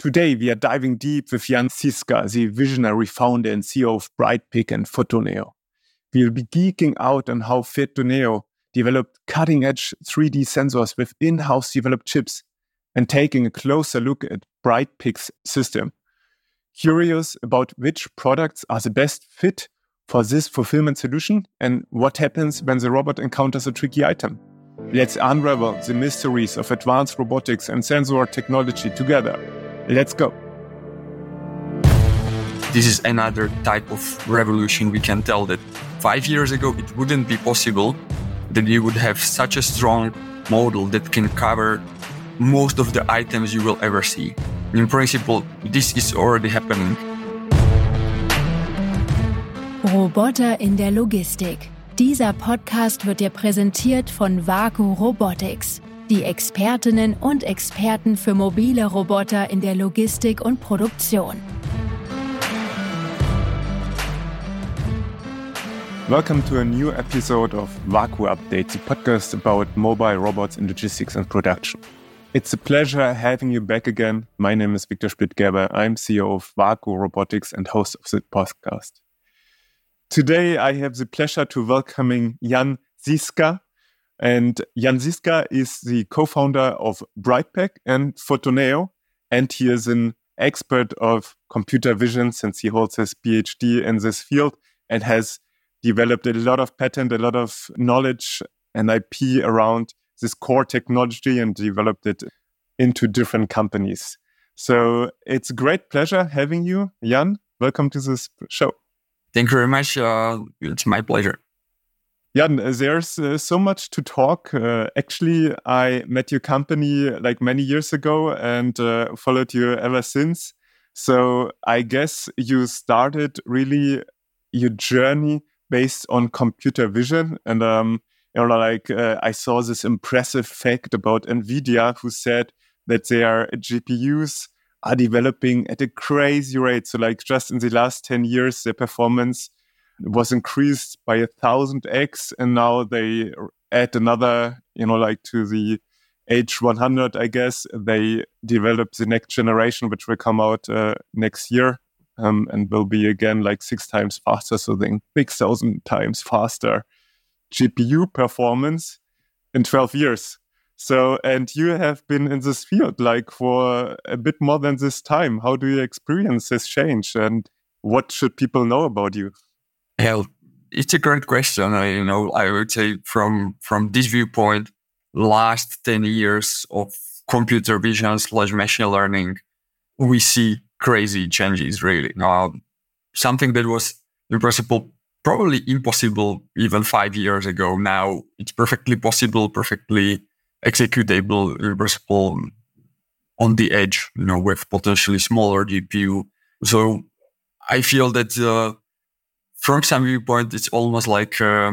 Today, we are diving deep with Jan Žižka, the visionary founder and CEO of Brightpick and Photoneo. We'll be geeking out on how Photoneo developed cutting edge 3D sensors with in house developed chips and taking a closer look at Brightpick's system. Curious about which products are the best fit for this fulfillment solution and what happens when the robot encounters a tricky item. Let's unravel the mysteries of advanced robotics and sensor technology together. Let's go. This is another type of revolution. We can tell that five years ago it wouldn't be possible that you would have such a strong model that can cover most of the items you will ever see. In principle, this is already happening. Roboter in der Logistik. Dieser Podcast wird dir präsentiert von WAKU Robotics, die Expertinnen und Experten für mobile Roboter in der Logistik und Produktion. Welcome to a new episode of Vaku Update, the podcast about mobile robots in logistics and production. It's a pleasure having you back again. My name is Victor Splittgerber. I'm CEO of Vaku Robotics and host of the podcast. Today, I have the pleasure to welcoming Jan Žižka. And Jan Žižka is the co-founder of Brightpick and Photoneo. And he is an expert of computer vision since he holds his PhD in this field and has developed a lot of patent, a lot of knowledge and IP around this core technology and developed it into different companies. So it's a great pleasure having you, Jan. Welcome to this show. Thank you very much. Uh, it's my pleasure. Jan, there's uh, so much to talk. Uh, actually, I met your company like many years ago and uh, followed you ever since. So I guess you started really your journey based on computer vision and um, you know, like uh, I saw this impressive fact about NVIDIA who said that their GPUs are developing at a crazy rate. So like just in the last 10 years, their performance was increased by a thousand X. And now they add another, you know, like to the H100, I guess, they develop the next generation, which will come out uh, next year. Um, and will be again like six times faster, so then 6,000 times faster GPU performance in 12 years. So, and you have been in this field like for a bit more than this time. How do you experience this change and what should people know about you? Hell, it's a great question. I, you know, I would say from, from this viewpoint, last 10 years of computer vision slash machine learning, we see crazy changes really. Now, something that was principle probably impossible even five years ago. Now it's perfectly possible, perfectly executable, reversible on the edge, you know, with potentially smaller GPU. So I feel that uh, from some viewpoint, it's almost like uh,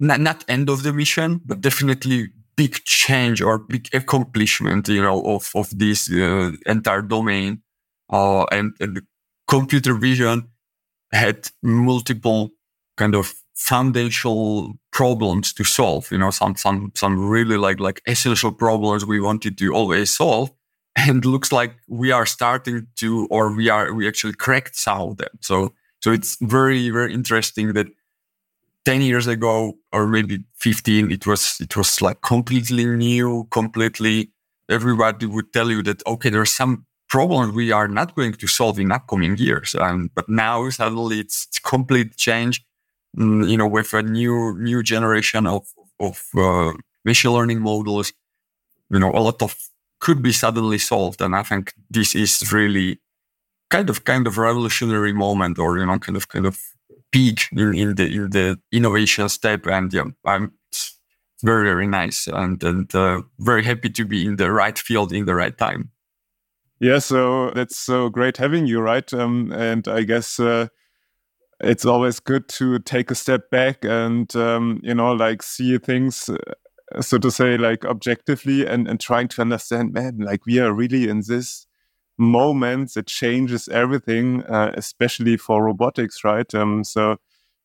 not, not end of the mission, but definitely big change or big accomplishment, you know, of, of this uh, entire domain. Uh, and, and computer vision had multiple kind of foundational problems to solve you know some some some really like like essential problems we wanted to always solve and looks like we are starting to or we are we actually cracked some of them so so it's very very interesting that 10 years ago or maybe 15 it was it was like completely new completely everybody would tell you that okay there's some problems we are not going to solve in upcoming years. Um, but now suddenly it's, it's complete change Mm, you know, with a new new generation of of uh, machine learning models, you know, a lot of could be suddenly solved, and I think this is really kind of kind of revolutionary moment, or you know, kind of kind of peak in, the in the innovation step, and yeah, I'm very very nice and and uh, very happy to be in the right field in the right time. Yeah, so that's so great having you, right? Um, and I guess. Uh, it's always good to take a step back and um, you know like see things uh, so to say like objectively and and trying to understand man like we are really in this moment that changes everything uh, especially for robotics right um, so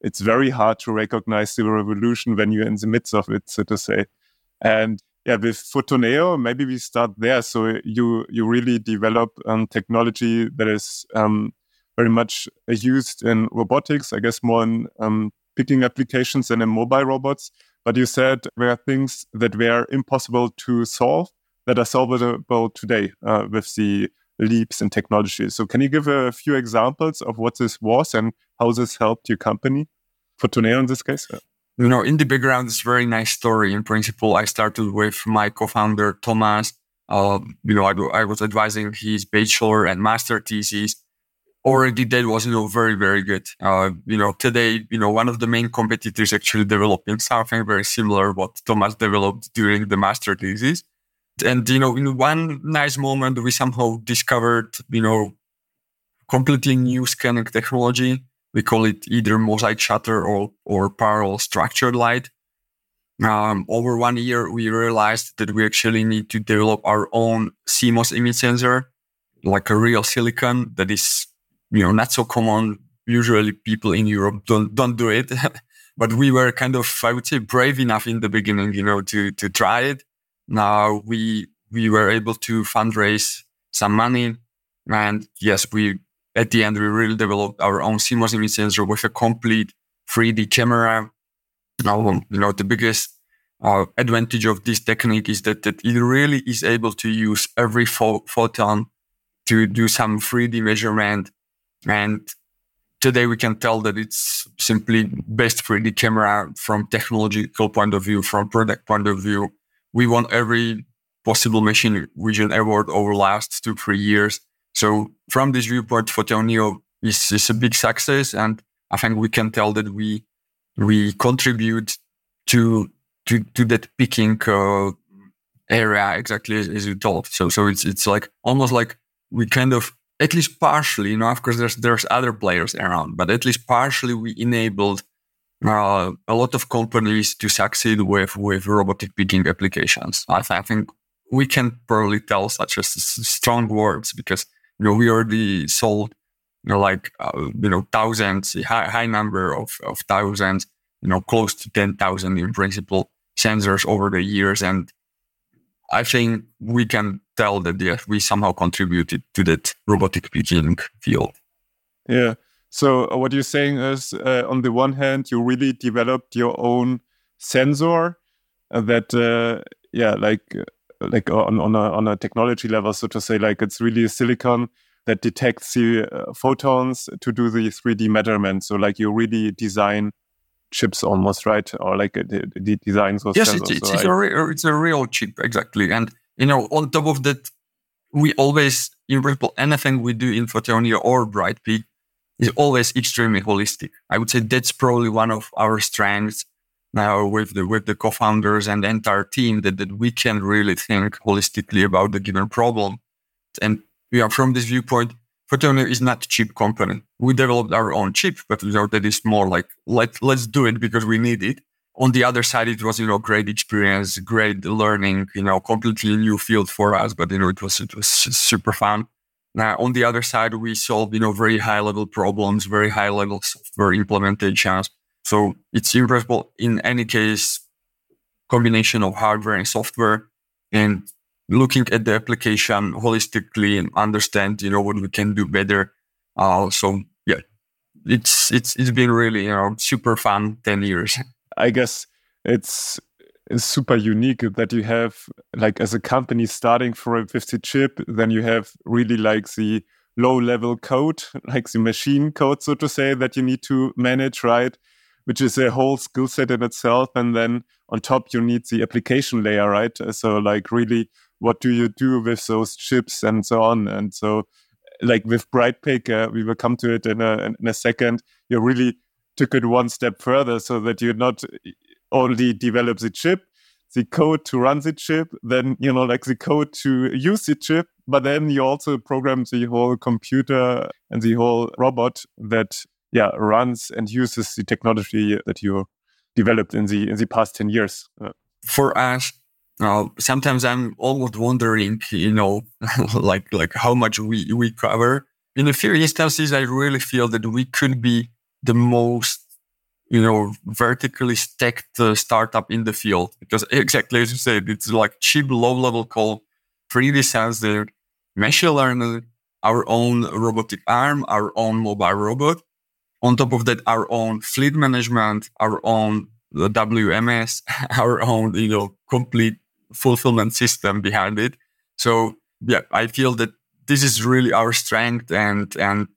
it's very hard to recognize the revolution when you're in the midst of it so to say and yeah, with Photoneo, maybe we start there. So you you really develop um, technology that is um, very much used in robotics. I guess more in um, picking applications than in mobile robots. But you said there are things that were impossible to solve that are solvable today uh, with the leaps in technology. So can you give a few examples of what this was and how this helped your company? Photoneo in this case? You know, in the background, it's a very nice story. In principle, I started with my co-founder, Thomas. Uh, you know, I, I was advising his bachelor and master thesis already that was, you know, very, very good. Uh, you know, today, you know, one of the main competitors actually developing something very similar what Thomas developed during the master thesis. And, you know, in one nice moment, we somehow discovered, you know, completely new scanning technology. We call it either mosaic shutter or, or parallel structured light. Um, over one year, we realized that we actually need to develop our own CMOS image sensor, like a real silicon that is you know, not so common. Usually people in Europe don't, don't do it. but we were kind of, I would say, brave enough in the beginning, you know, to, to try it. Now we, we were able to fundraise some money. And yes, we, at the end, we really developed our own CMOS image sensor with a complete 3D camera. Now, you know, the biggest uh, advantage of this technique is that, that it really is able to use every pho- photon to do some 3D measurement and today we can tell that it's simply best 3D camera from technological point of view, from product point of view. We won every possible machine vision award over last two, three years. So from this viewpoint, Photoneo is, is a big success. And I think we can tell that we, we contribute to, to, to that picking, uh, area exactly as, as you told. So, so it's, it's like almost like we kind of at least partially, you know, of course, there's there's other players around, but at least partially, we enabled uh, a lot of companies to succeed with with robotic picking applications. I, I think we can probably tell such as strong words because you know we already sold you know like uh, you know thousands, high, high number of of thousands, you know, close to ten thousand in principle sensors over the years, and I think we can tell that we somehow contributed to that robotic picking field. Yeah. So uh, what you're saying is, uh, on the one hand, you really developed your own sensor uh, that, uh, yeah, like uh, like on on a on a technology level, so to say, like it's really a silicon that detects the uh, photons to do the 3D measurement. So like you really design chips almost, right? Or like the, the designs was yes, it's, it's, so it's, re- it's a real chip exactly, and you know, on top of that, we always, in principle, anything we do in Photoneo or Brightpick is always extremely holistic. I would say that's probably one of our strengths now with the with the co-founders and the entire team that, that we can really think holistically about the given problem. And yeah, are from this viewpoint, Photoneo is not a cheap company. We developed our own chip, but you know, that is more like let let's do it because we need it on the other side, it was, you know, great experience, great learning, you know, completely new field for us, but, you know, it was, it was super fun. Now, on the other side, we solve, you know, very high level problems, very high level software implementations. So it's impressive in any case, combination of hardware and software and looking at the application holistically and understand, you know, what we can do better. Uh, so yeah, it's, it's, it's been really, you know, super fun 10 years. I guess it's, super unique that you have like as a company starting from a 50 chip, then you have really like the low level code, like the machine code, so to say, that you need to manage, right? Which is a whole skill set in itself. And then on top, you need the application layer, right? So, like, really, what do you do with those chips and so on? And so, like with Brightpick, uh, we will come to it in a, in a second. You're really took it one step further so that you're not only develop the chip, the code to run the chip, then you know like the code to use the chip, but then you also program the whole computer and the whole robot that yeah runs and uses the technology that you developed in the in the past 10 years. For us, uh, sometimes I'm almost wondering, you know, like like how much we we cover. In a few instances, I really feel that we could be the most you know, vertically stacked uh, startup in the field because exactly as you said, it's like cheap, low level code, 3D sensor, machine learning, our own robotic arm, our own mobile robot. On top of that, our own fleet management, our own uh, WMS, our own, you know, complete fulfillment system behind it. So yeah, I feel that this is really our strength and, and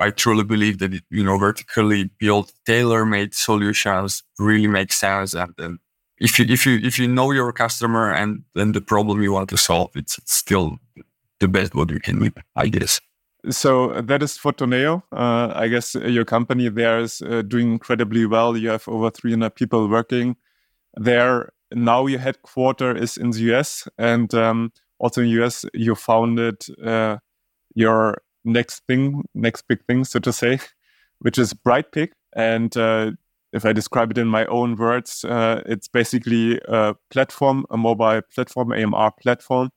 I truly believe that, you know, vertically built, tailor-made solutions really make sense. And, and if you, if you, if you know your customer and then the problem you want to solve, it's, still the best what you can do, I guess. So that is Photoneo. Uh, I guess your company there is uh, doing incredibly well. You have over 300 people working there. Now your headquarter is in the US, and um, also in the US you founded uh, your next thing, next big thing, so to say, which is Brightpick. And uh, if I describe it in my own words, uh, it's basically a platform, a mobile platform, AMR platform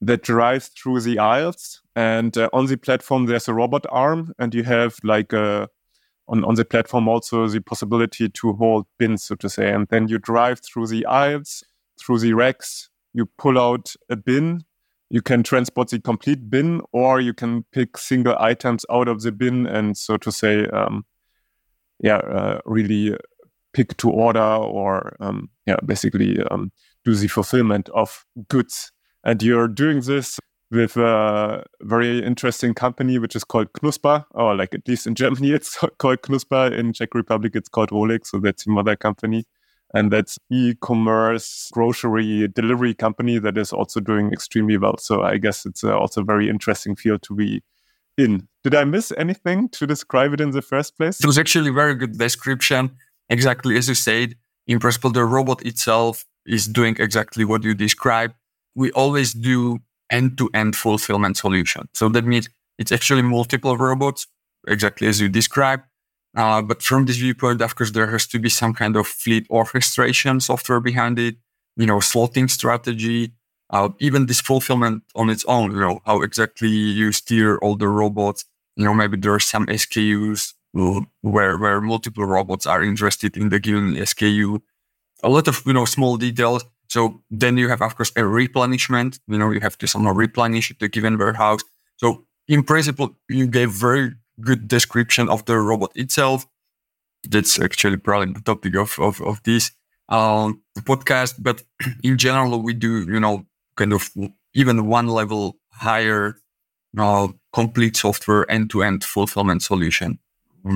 that drives through the aisles. And uh, on the platform, there's a robot arm, and you have like a on, on the platform also the possibility to hold bins, so to say. And then you drive through the aisles, through the racks, you pull out a bin, you can transport the complete bin, or you can pick single items out of the bin and, so to say, um, yeah, uh, really pick to order or, um, yeah, basically um, do the fulfillment of goods and you're doing this with a very interesting company, which is called Knuspr, or like at least in Germany, it's called Knuspr. In Czech Republic, it's called Rohlik. So that's the mother company. And that's e-commerce grocery delivery company that is also doing extremely well. So I guess it's uh, also a very interesting field to be in. Did I miss anything to describe it in the first place? It was actually very good description. Exactly as you said. In principle, the robot itself is doing exactly what you described we always do end-to-end fulfillment solution. So that means it's actually multiple robots, exactly as you described. Uh, but from this viewpoint, of course, there has to be some kind of fleet orchestration software behind it, you know, slotting strategy, uh, even this fulfillment on its own, you know, how exactly you steer all the robots. You know, maybe there are some SKUs where, where multiple robots are interested in the given SKU. A lot of, you know, small details so then you have, of course, a replenishment. You know, you have to somehow replenish the given warehouse. So in principle, you gave very good description of the robot itself. That's actually probably the topic of, of, of this um, podcast. But in general, we do, you know, kind of even one level higher uh, complete software end-to-end fulfillment solution.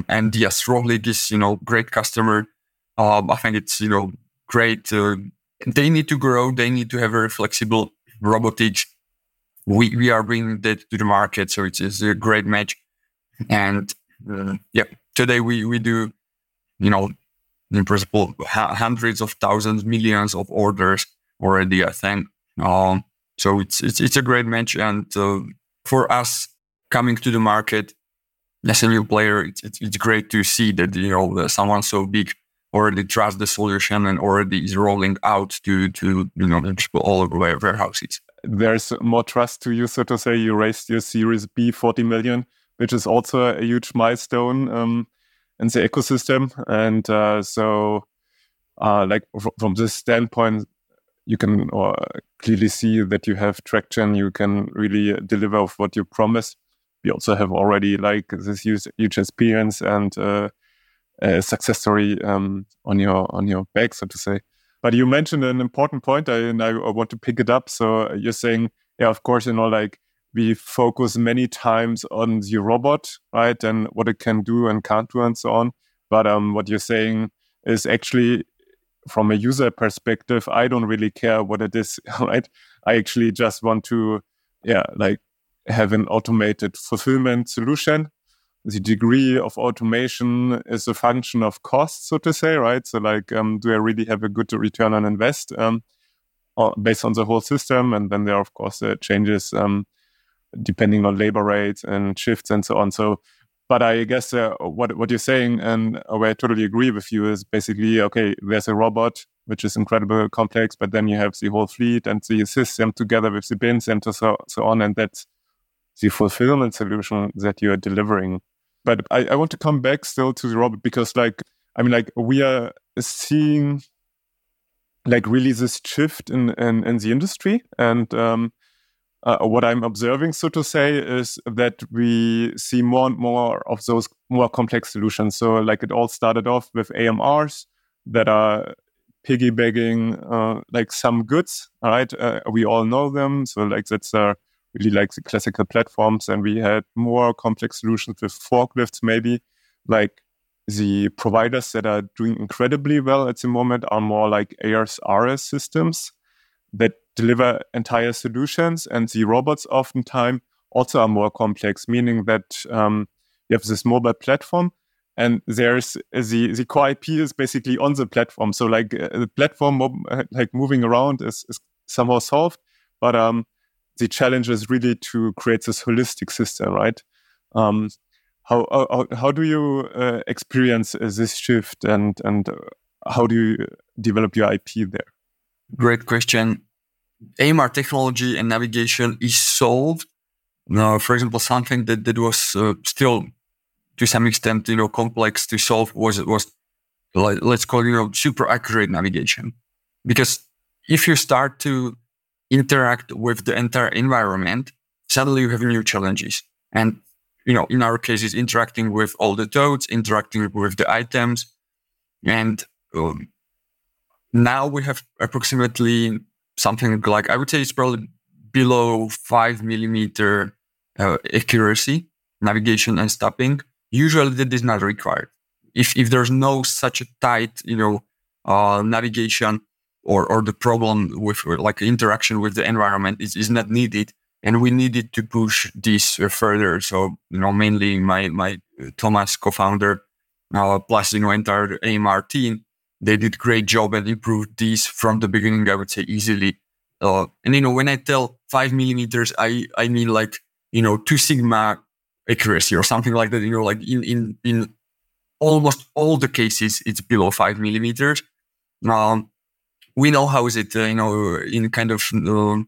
And yes, Rohlik is, you know, great customer. Um, I think it's, you know, great uh, they need to grow. They need to have very flexible robotics. We we are bringing that to the market, so it's, it's a great match. And uh, yeah, today we we do, you know, in principle, hundreds of thousands, millions of orders already. I think. Um, so it's it's it's a great match, and uh, for us coming to the market as a new player, it's, it's, it's great to see that you know someone so big already trust the solution and already is rolling out to to you know all over warehouses. There's more trust to you, so to say. You raised your Series B 40 million, which is also a huge milestone um, in the ecosystem. And uh, so, uh, like from this standpoint, you can clearly see that you have traction. You can really deliver of what you promise. We also have already like this huge, huge experience and uh, a success story um, on your on your back, so to say. But you mentioned an important point, and I, I want to pick it up. So you're saying, yeah, of course, you know, like we focus many times on the robot, right, and what it can do and can't do, and so on. But um, what you're saying is actually, from a user perspective, I don't really care what it is, right? I actually just want to, yeah, like have an automated fulfillment solution the degree of automation is a function of cost, so to say, right? So, like, um, do I really have a good return on invest um, based on the whole system? And then there are, of course, uh, changes um, depending on labor rates and shifts and so on. So, but I guess uh, what what you're saying, and where I totally agree with you, is basically okay. There's a robot which is incredibly complex, but then you have the whole fleet and the system together with the bins and so so on, and that's the fulfillment solution that you are delivering but I, I want to come back still to the robot because like I mean, like we are seeing like really this shift in in, in the industry, and um, uh, what I'm observing, so to say, is that we see more and more of those more complex solutions. So, like it all started off with AMRs that are piggybacking uh, like some goods. right? uh, we all know them. So, like that's uh, really like the classical platforms, and we had more complex solutions with forklifts, maybe like the providers that are doing incredibly well at the moment are more like AS/RS systems that deliver entire solutions, and the robots oftentimes also are more complex, meaning that um, you have this mobile platform and there's the the core IP is basically on the platform. So like uh, the platform like moving around is, is somehow solved, but um, the challenge is really to create this holistic system, right? Um, how, how how do you uh, experience uh, this shift and and uh, how do you develop your IP there? Great question. AMR technology and navigation is solved. Now, for example, something that, that was uh, still to some extent, you know, complex to solve was, was like, let's call, it, you know, super accurate navigation. Because if you start to interact with the entire environment, suddenly you have new challenges. And, you know, in our cases, interacting with all the totes, interacting with the items. And um, now we have approximately something like I would say it's probably below five millimeter uh, accuracy, navigation and stopping. Usually that is not required. If if there's no such a tight, you know, uh, navigation or or the problem with like interaction with the environment is, is not needed, and we needed to push this further. So you know, mainly my my uh, Thomas co-founder, uh, plus you know entire AMR team, they did great job and improved these from the beginning. I would say easily. Uh, and you know, when I tell five millimeters, I I mean like you know two sigma accuracy or something like that. You know, like in in in almost all the cases, it's below five millimeters. Um, we know how is it, uh, you know, in kind of uh,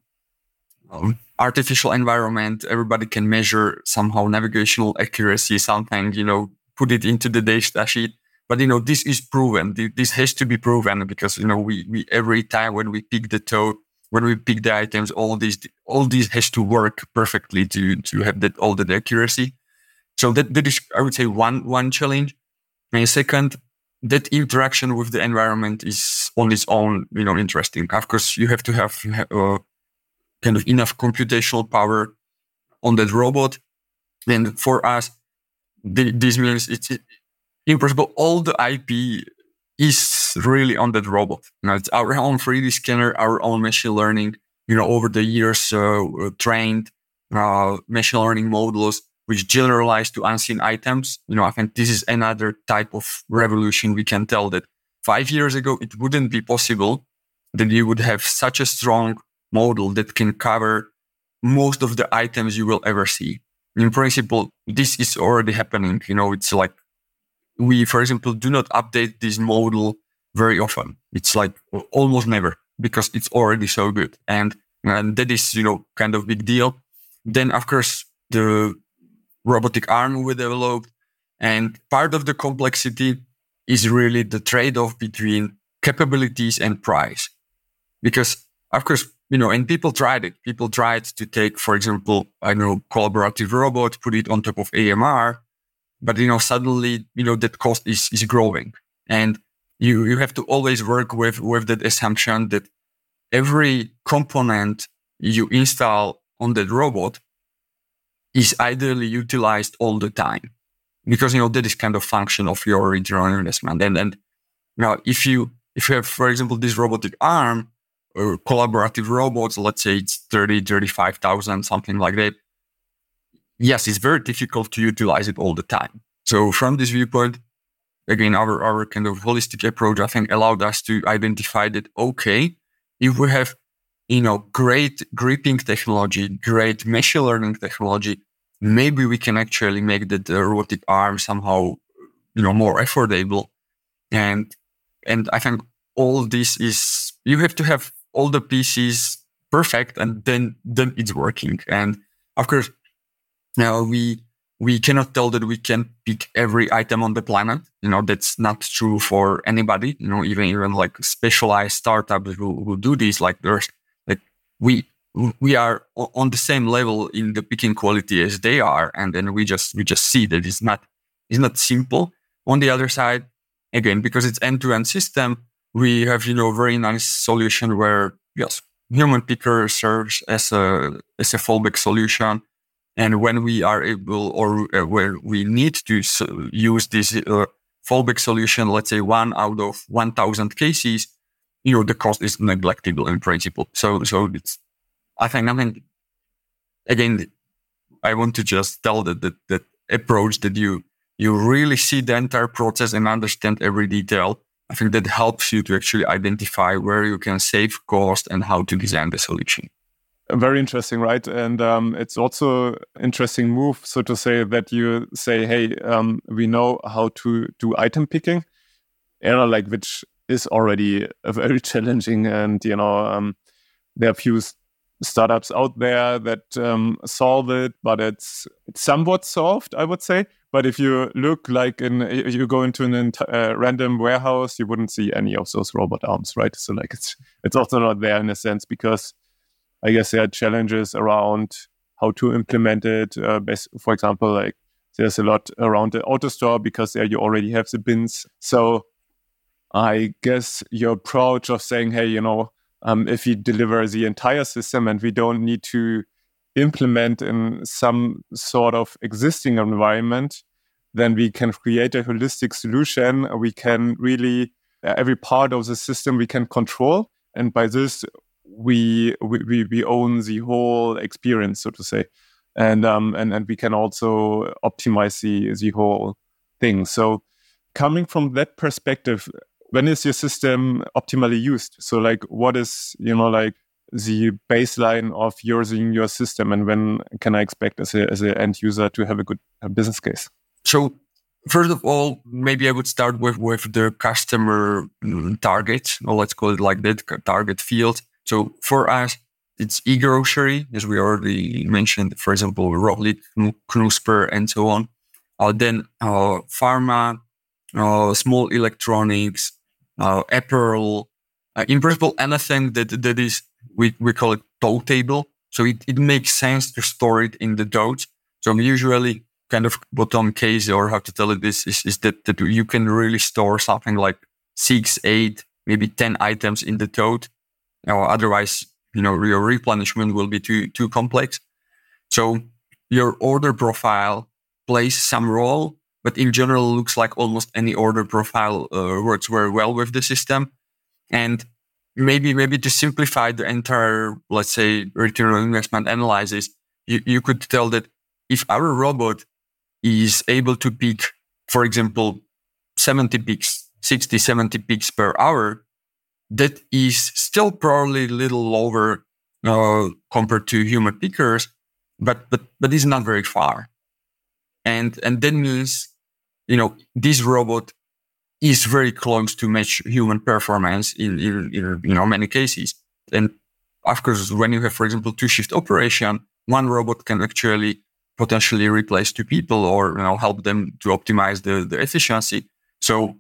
um, artificial environment, everybody can measure somehow navigational accuracy, something, you know, put it into the data sheet. But you know, this is proven. This has to be proven because you know, we, we every time when we pick the toe, when we pick the items, all these all these has to work perfectly to to have that all the accuracy. So that that is, I would say, one one challenge. And second, that interaction with the environment is on its own, you know, interesting. Of course, you have to have uh, kind of enough computational power on that robot. And for us, this means it's in principle, all the IP is really on that robot. Know, it's our own 3D scanner, our own machine learning, you know, over the years uh, trained uh, machine learning models which generalize to unseen items. You know, I think this is another type of revolution. We can tell that five years ago, it wouldn't be possible that you would have such a strong model that can cover most of the items you will ever see. In principle, this is already happening. You know, it's like we, for example, do not update this model very often. It's like almost never because it's already so good. And, and that is, you know, kind of big deal. Then, of course, the robotic arm we developed. And part of the complexity is really the trade off between capabilities and price. Because, of course, you know, and people tried it. People tried to take, for example, I know, collaborative robot, put it on top of AMR, but you know, suddenly, you know, that cost is, is growing. And you, you have to always work with, with that assumption that every component you install on that robot is ideally utilized all the time because, you know, that is kind of function of your on investment. And, and now if you, if you have, for example, this robotic arm or collaborative robots, let's say it's 30, 35,000, something like that yes, it's very difficult to utilize it all the time. So from this viewpoint, again, our, our kind of holistic approach, I think allowed us to identify that, okay, if we have, you know, great gripping technology, great machine learning technology, maybe we can actually make the, the robotic arm somehow, you know, more affordable. And, and I think all this is, you have to have all the pieces perfect and then, then it's working. And of course, now we we cannot tell that we can pick every item on the planet. You know, that's not true for anybody. You know, even even like specialized startups who, do this, like there's like we we are on the same level in the picking quality as they are, and then we just we just see that it's not it's not simple. On the other side, again, because it's end to end system, we have you know very nice solution where yes, human picker serves as a as a fallback solution and when we are able or uh, where we need to so use this uh, fallback solution, let's say one out of 1000 cases, you know, the cost is neglectable in principle. So, so it's, I think, I mean, again, I want to just tell that, that, that approach that you, you really see the entire process and understand every detail. I think that helps you to actually identify where you can save cost and how to design the solution very interesting, right? And um, it's also interesting move, so to say, that you say, "Hey, um, we know how to do item picking," know, like which is already a very challenging, and you know, um, there are few startups out there that um, solve it, but it's it's somewhat solved, I would say. But if you look like in, you go into an uh, random warehouse, you wouldn't see any of those robot arms, right? So like it's it's also not there in a sense because I guess there are challenges around how to implement it. Uh, for example, like there's a lot around the AutoStore because there you already have the bins. So I guess your approach of saying, hey, you know, um, if we deliver the entire system and we don't need to implement in some sort of existing environment, then we can create a holistic solution. We can really, every part of the system we can control. And by this, we we we own the whole experience, so to say, and um and and we can also optimize the the whole thing. So coming from that perspective, when is your system optimally used? So like, what is you know like the baseline of using your system, and when can I expect as a as an end user to have a good business case? So first of all, maybe I would start with with the customer mm, target, or let's call it like that target field. So for us, it's e-grocery, as we already mentioned, for example, Rohlik, Knuspr, and so on. Uh, then uh, pharma, uh, small electronics, apparel, in principle, anything that, that is, we, we call it tote table. So it, it makes sense to store it in the tote. So usually kind of bottom case or how to tell it is, is, is that, that you can really store something like six, eight, maybe 10 items in the tote or otherwise, you know, your replenishment will be too too complex. So your order profile plays some role, but in general, looks like almost any order profile uh, works very well with the system. And maybe maybe to simplify the entire, let's say, return on investment analysis, you, you could tell that if our robot is able to pick, for example, 70 picks, 60, 70 picks per hour, that is still probably a little lower uh, compared to human pickers, but but but is not very far. And and that means, you know, this robot is very close to match human performance in, in, in you know many cases. And of course, when you have, for example, two shift operation, one robot can actually potentially replace two people or you know help them to optimize the, the efficiency. So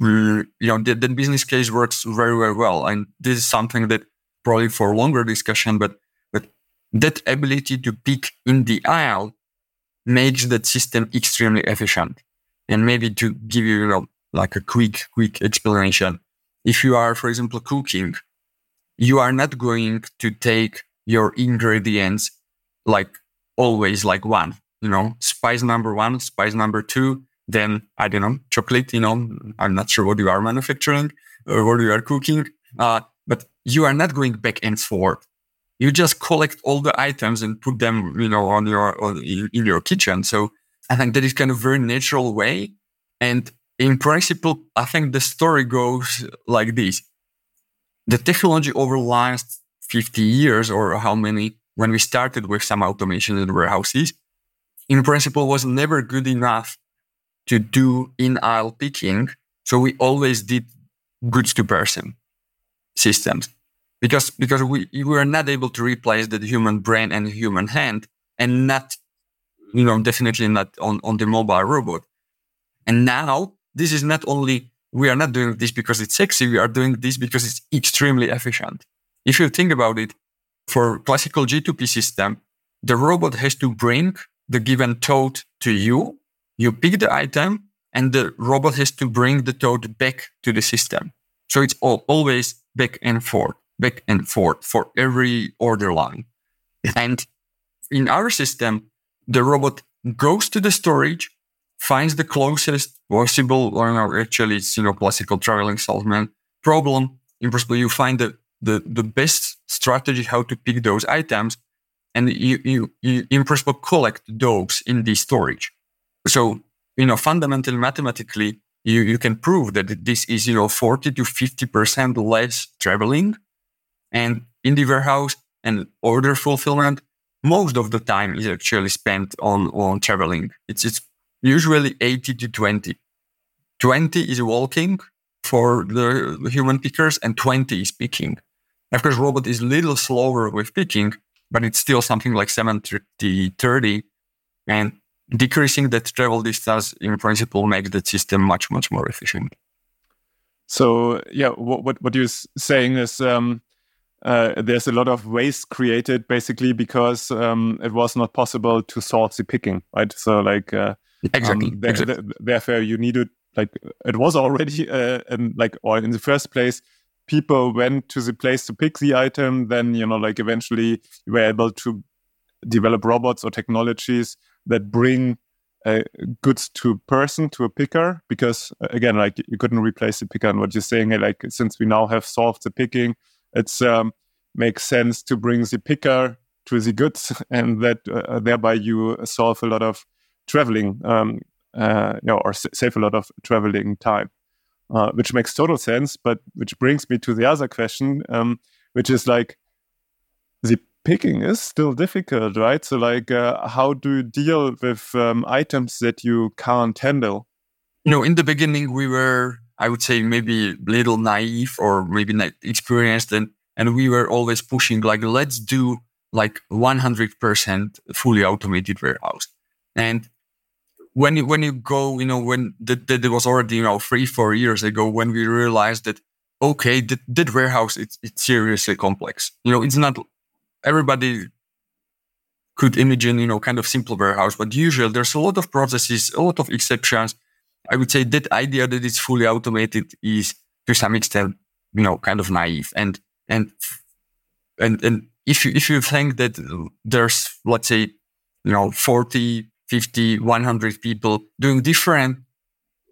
you know, the, the business case works very, very well. And this is something that probably for longer discussion, but, but that ability to pick in the aisle makes that system extremely efficient. And maybe to give you, you know, like a quick, quick explanation. If you are, for example, cooking, you are not going to take your ingredients like always like one, you know, spice number one, spice number two, then I don't know, chocolate, you know, I'm not sure what you are manufacturing or what you are cooking. Uh, but you are not going back and forth. You just collect all the items and put them, you know, on your, on, in your kitchen. So I think that is kind of very natural way. And in principle, I think the story goes like this. The technology over the last 50 years or how many, when we started with some automation in warehouses, in principle was never good enough to do in aisle picking. So we always did goods to person systems because, because we, we were not able to replace the human brain and human hand and not you know, definitely not on, on the mobile robot. And now this is not only, we are not doing this because it's sexy. We are doing this because it's extremely efficient. If you think about it, for classical G2P system, the robot has to bring the given tote to you. You pick the item and the robot has to bring the tote back to the system. So it's all, always back and forth, back and forth for every order line. And in our system, the robot goes to the storage, finds the closest possible, or no, actually it's, you know, classical traveling salesman problem. In principle, you find the, the, the best strategy how to pick those items and you, you, you in principle collect those in the storage. So, you know, fundamentally, mathematically, you, you can prove that this is, you know, 40 to 50% less traveling. And in the warehouse and order fulfillment, most of the time is actually spent on, on traveling. It's, it's usually 80 to 20. 20 is walking for the human pickers and 20 is picking. Of course, robot is a little slower with picking, but it's still something like 70, 30. And decreasing that travel distance in principle makes the system much, much more efficient. So yeah, what what, what you're saying is um, uh, there's a lot of waste created basically because um, it was not possible to sort the picking, right? So like uh, exactly, um, th exactly. th therefore you needed like it was already uh, and like or in the first place people went to the place to pick the item then you know like eventually you were able to develop robots or technologies that bring goods to a person to a picker because uh, again like you couldn't replace the picker. And what you're saying like since we now have solved the picking it's um, makes sense to bring the picker to the goods and that uh, thereby you solve a lot of traveling um, uh, you know, or s- save a lot of traveling time uh, which makes total sense but which brings me to the other question um, which is like the picking is still difficult right? So like uh, how do you deal with um, items that you can't handle? You know in the beginning we were i would say maybe a little naive or maybe not experienced and and we were always pushing like let's do like 100% fully automated warehouse. And when you when you go you know when that, that was already you know three four years ago when we realized that okay that, that warehouse it's, it's seriously complex. You know it's not everybody could imagine you know kind of simple warehouse but usually there's a lot of processes a lot of exceptions. I would say that idea that it's fully automated is to some extent you know kind of naive. And and and and if you if you think that there's let's say you know 40 50 100 people doing different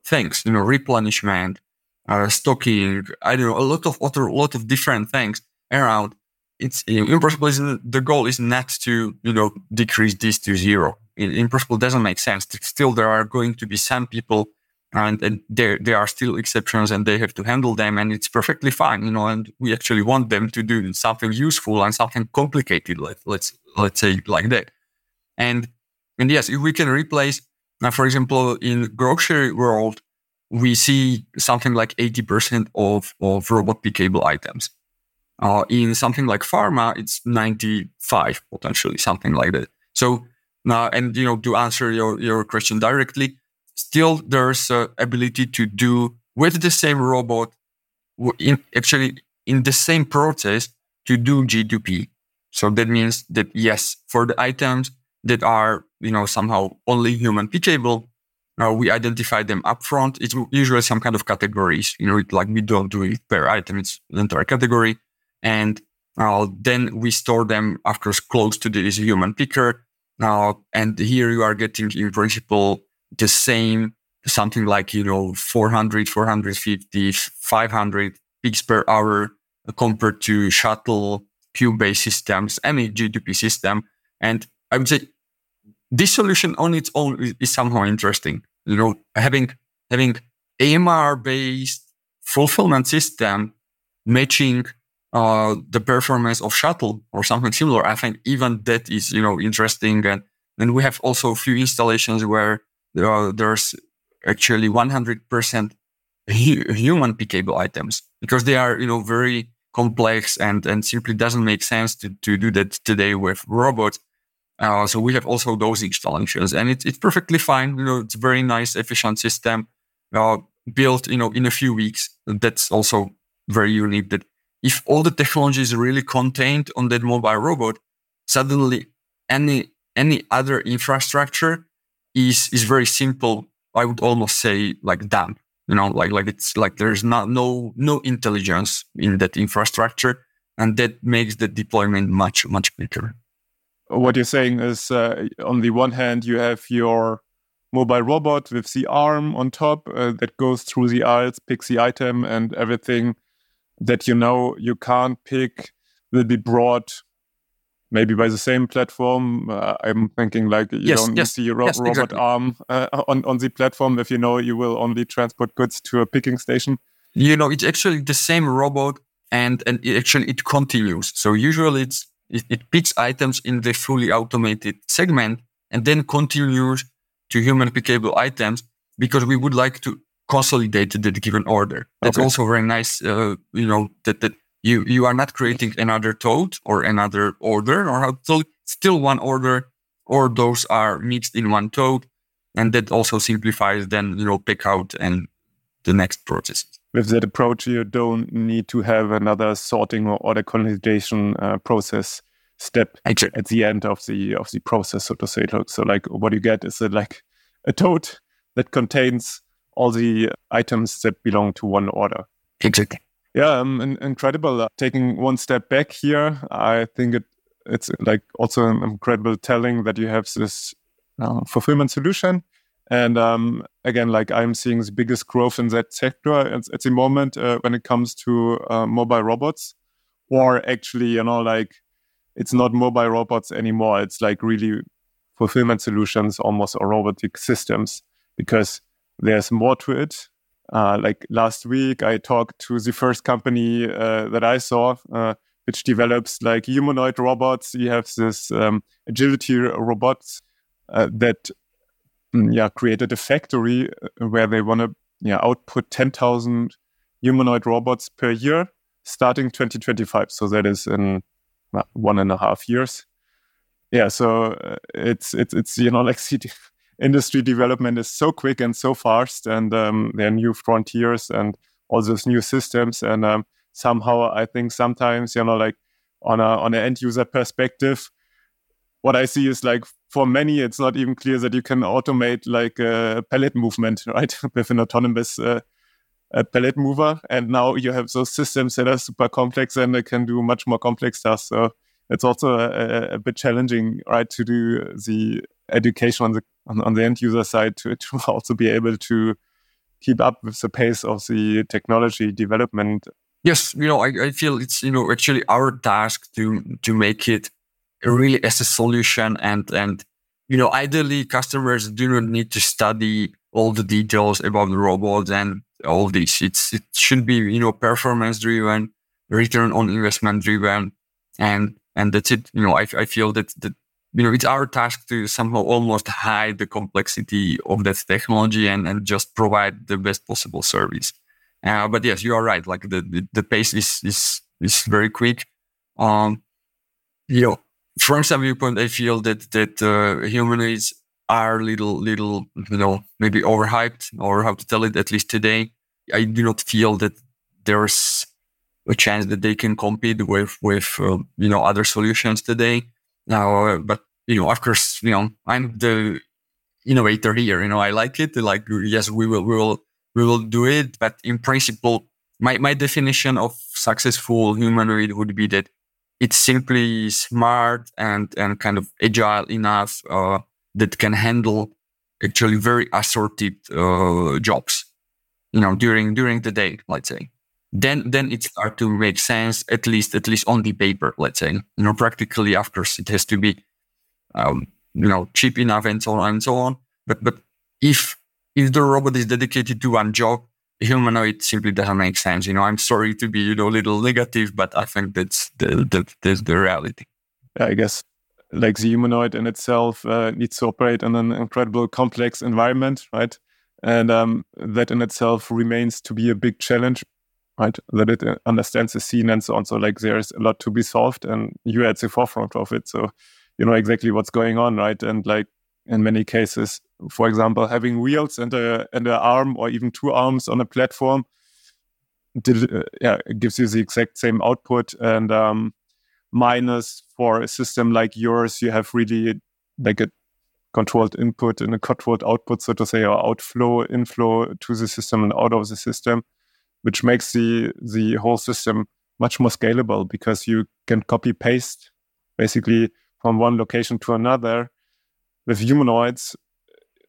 things you know replenishment uh, stocking i don't know a lot of other a lot of different things around it's uh, in principle uh, the goal is not to you know decrease this to zero. In principle doesn't make sense. Still there are going to be some people and, and there there are still exceptions and they have to handle them and it's perfectly fine you know and we actually want them to do something useful and something complicated let, let's let's say like that. And and yes if we can replace now for example in grocery world we see something like 80% of of robot pickable items uh, in something like pharma it's 95 potentially something like that so now uh, and you know to answer your your question directly still there's uh, ability to do with the same robot in, actually in the same process to do G2P. So that means that yes, for the items that are, you know, somehow only human pickable, uh, we identify them upfront. It's usually some kind of categories, you know, like we don't do it per item. It's the entire category. And uh, then we store them after close to this human picker. Uh, and here you are getting in principle the same something like you know 400 450 500 peaks per hour compared to shuttle cube based systems any G2P system and i would say this solution on its own is somehow interesting you know having having amr based fulfillment system matching uh, the performance of shuttle or something similar i think even that is you know interesting and then we have also a few installations where there are, there's actually 100% human pickable items because they are, you know, very complex and, and simply doesn't make sense to, to do that today with robots. Uh, so we have also those installations and it, it's perfectly fine. You know, it's very nice, efficient system uh, built, you know, in a few weeks. That's also very unique that if all the technology is really contained on that mobile robot, suddenly any, any other infrastructure is, is very simple. I would almost say like dumb, you know, like, like it's like there's not, no, no intelligence in that infrastructure. And that makes the deployment much, much better what you're saying is uh, on the one hand you have your mobile robot with the arm on top uh, that goes through the aisles picks the item and everything that you know you can't pick will be brought maybe by the same platform. Uh, i'm thinking like you yes, don't yes, see a ro yes, robot exactly. arm uh, on, on the platform if you know you will only transport goods to a picking station. You know it's actually the same robot and and it actually it continues. So usually it's it, it picks items in the fully automated segment and then continues to human pickable items because we would like to consolidate the given order. That's Okay. also very nice. Uh, you know that that you you are not creating another tote or another order or how so still one order or those are mixed in one tote, and that also simplifies then you know pick out and the next process. with that approach you don't need to have another sorting or order consolidation uh, process step Exactly. at the end of the of the process so to say so like what you get is a, like a tote that contains all the items that belong to one order. Exactly. yeah um, in- incredible. Uh, taking one step back here i think it it's like also an incredible telling that you have this uh, fulfillment solution. And um, again like i'm seeing the biggest growth in that sector at, at the moment uh, when it comes to uh, mobile robots. Or actually you know like it's not mobile robots anymore. It's like really fulfillment solutions almost or robotic systems. Because there's more to it uh, like last week, I talked to the first company uh, that I saw, uh, which develops like humanoid robots. You have this um, agility robots uh, that, mm, yeah, created a factory uh, where they want to, yeah, output ten thousand humanoid robots per year, starting 2025. So that is in one and a half years. Yeah, so uh, it's it's it's you know like industry development is so quick and so fast, and um, there are new frontiers and all those new systems. And um, somehow, I think sometimes you know, like on a on an end user perspective, what I see is like for many, it's not even clear that you can automate like a pallet movement, right, with an autonomous. Uh, a pallet mover, and now you have those systems that are super complex and they can do much more complex stuff. So it's also a, a bit challenging, right, to do the education on the on, on the end user side to, to also be able to keep up with the pace of the technology development. Yes, you know, I, I feel it's you know actually our task to to make it really as a solution and and you know ideally customers do not need to study all the details about the robots and all this. It's it should be you know performance driven, return on investment driven, and and that's it. You know, I I feel that that you know it's our task to somehow almost hide the complexity of that technology and and just provide the best possible service. Uh, but yes, you are right. Like the, the, the pace is, is, is very quick. Um, you know, from some viewpoint, I feel that, that, uh, humanoids are little, little, you know, maybe overhyped or how to tell it, at least today. I do not feel that there's a chance that they can compete with, with, uh, you know, other solutions today. Now, uh, but, you know, of course, you know, I'm the innovator here. You know, I like it. Like, yes, we will, we will, we will do it. But in principle, my, my definition of successful humanoid would be that it's simply smart and, and kind of agile enough, uh, that can handle actually very assorted, uh, jobs, you know, during, during the day, let's say. Then, then it start to make sense, at least, at least on the paper, let's say, you know, practically, of course, it has to be, um, you know, cheap enough and so on and so on. But, but if if the robot is dedicated to one job, humanoid simply doesn't make sense. You know, I'm sorry to be, you know, a little negative, but I think that's the, the that's the reality. I guess like the humanoid in itself uh, needs to operate in an incredible complex environment, right? And um, that in itself remains to be a big challenge, right? That it understands the scene and so on. So like there's a lot to be solved, and you're at the forefront of it. So you know exactly what's going on, right? And like in many cases, for example, having wheels and a and an arm or even two arms on a platform, did, uh, yeah, gives you the exact same output. And um, minus for a system like yours, you have really like a controlled input and a controlled output, so to say, or outflow, inflow to the system and out of the system, which makes the the whole system much more scalable because you can copy paste basically from one location to another. With humanoids,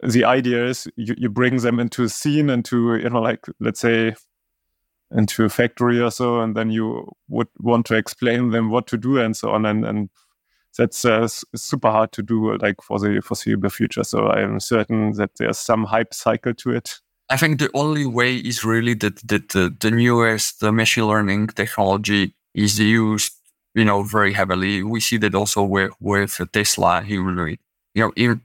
the idea is you, you bring them into a scene, into you know, like let's say into a factory or so, and then you would want to explain them what to do and so on, and and that's uh, super hard to do like for the foreseeable future. So I am certain that there's some hype cycle to it. I think the only way is really that, that the, the newest the machine learning technology is used, you know, very heavily. We see that also with, with Tesla humanoid. You know,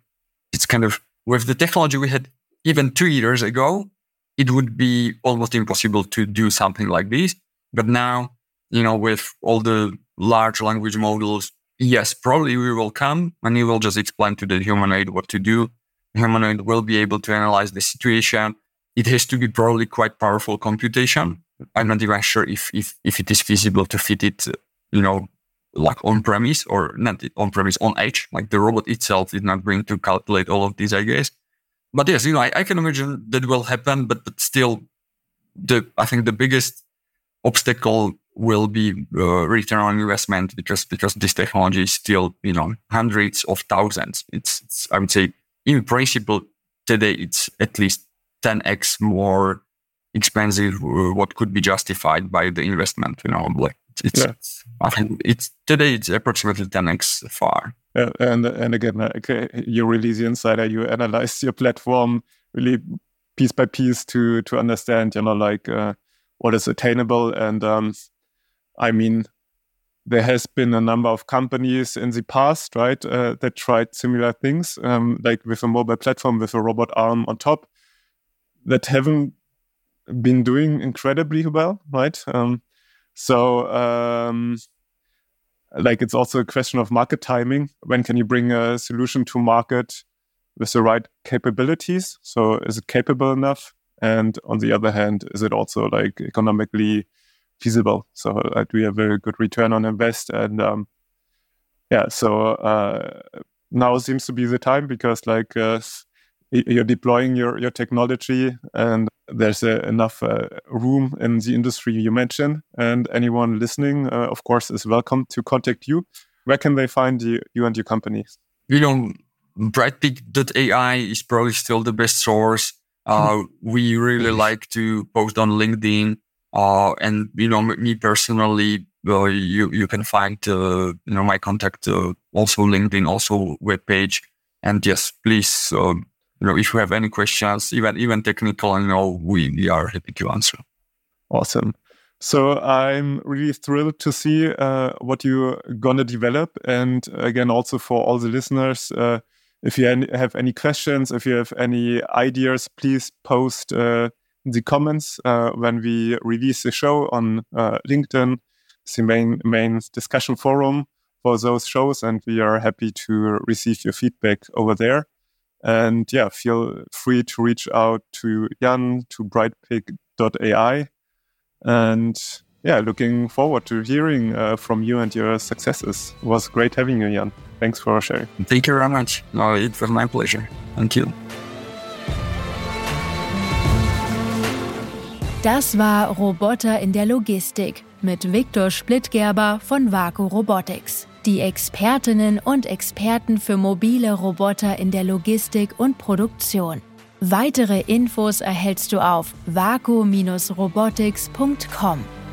it's kind of with the technology we had even two years ago, it would be almost impossible to do something like this. But now, you know, with all the large language models, yes, probably we will come and you will just explain to the humanoid what to do. The humanoid will be able to analyze the situation. It has to be probably quite powerful computation. I'm not even sure if, if, if it is feasible to fit it, you know, like on premise or not on premise, on edge. Like the robot itself is not going to calculate all of these, I guess. But yes, you know, I, I can imagine that will happen, but, but still the, I think the biggest obstacle will be uh, return on investment because because this technology is still you know hundreds of thousands. It's, it's I would say in principle today it's at least 10x more expensive uh, what could be justified by the investment. You know, like it's, yeah. I think it's today it's approximately 10x far. Yeah, and and again, okay, you release the insider, you analyze your platform really piece by piece to to understand, you know, like uh, what is attainable and um, I mean, there has been a number of companies in the past, right, uh, that tried similar things, um, like with a mobile platform with a robot arm on top, that haven't been doing incredibly well, right? Um, so, um, like, it's also a question of market timing. When can you bring a solution to market with the right capabilities? So, is it capable enough? And on the other hand, is it also like economically feasible. So uh, we have a good return on invest. And um, yeah, so uh, now seems to be the time because like uh, you're deploying your, your technology and there's uh, enough uh, room in the industry you mentioned. And anyone listening, uh, of course, is welcome to contact you. Where can they find you, you and your company? You know, brightpick.ai is probably still the best source. Uh, we really like to post on LinkedIn. Uh, and you know, me personally, uh, you you can find uh, you know my contact uh, also LinkedIn, also webpage. And yes, please, uh, you know, if you have any questions, even even technical, you know, we, we are happy to answer. Awesome. So I'm really thrilled to see uh, what you're gonna develop, and again, also for all the listeners. Uh, if you have any questions, if you have any ideas, please post uh, the comments uh, when we release the show on uh, LinkedIn, it's the main main discussion forum for those shows, and we are happy to receive your feedback over there. And yeah, feel free to reach out to Jan to brightpick.ai. And yeah, looking forward to hearing uh, from you and your successes. It was great having you, Jan. Thanks for sharing. Thank you very much. No, it was my pleasure. Thank you. Das war Roboter in der Logistik mit Viktor Splittgerber von WAKU Robotics. Die Expertinnen und Experten für mobile Roboter in der Logistik und Produktion. Weitere Infos erhältst du auf vaku-robotics.com.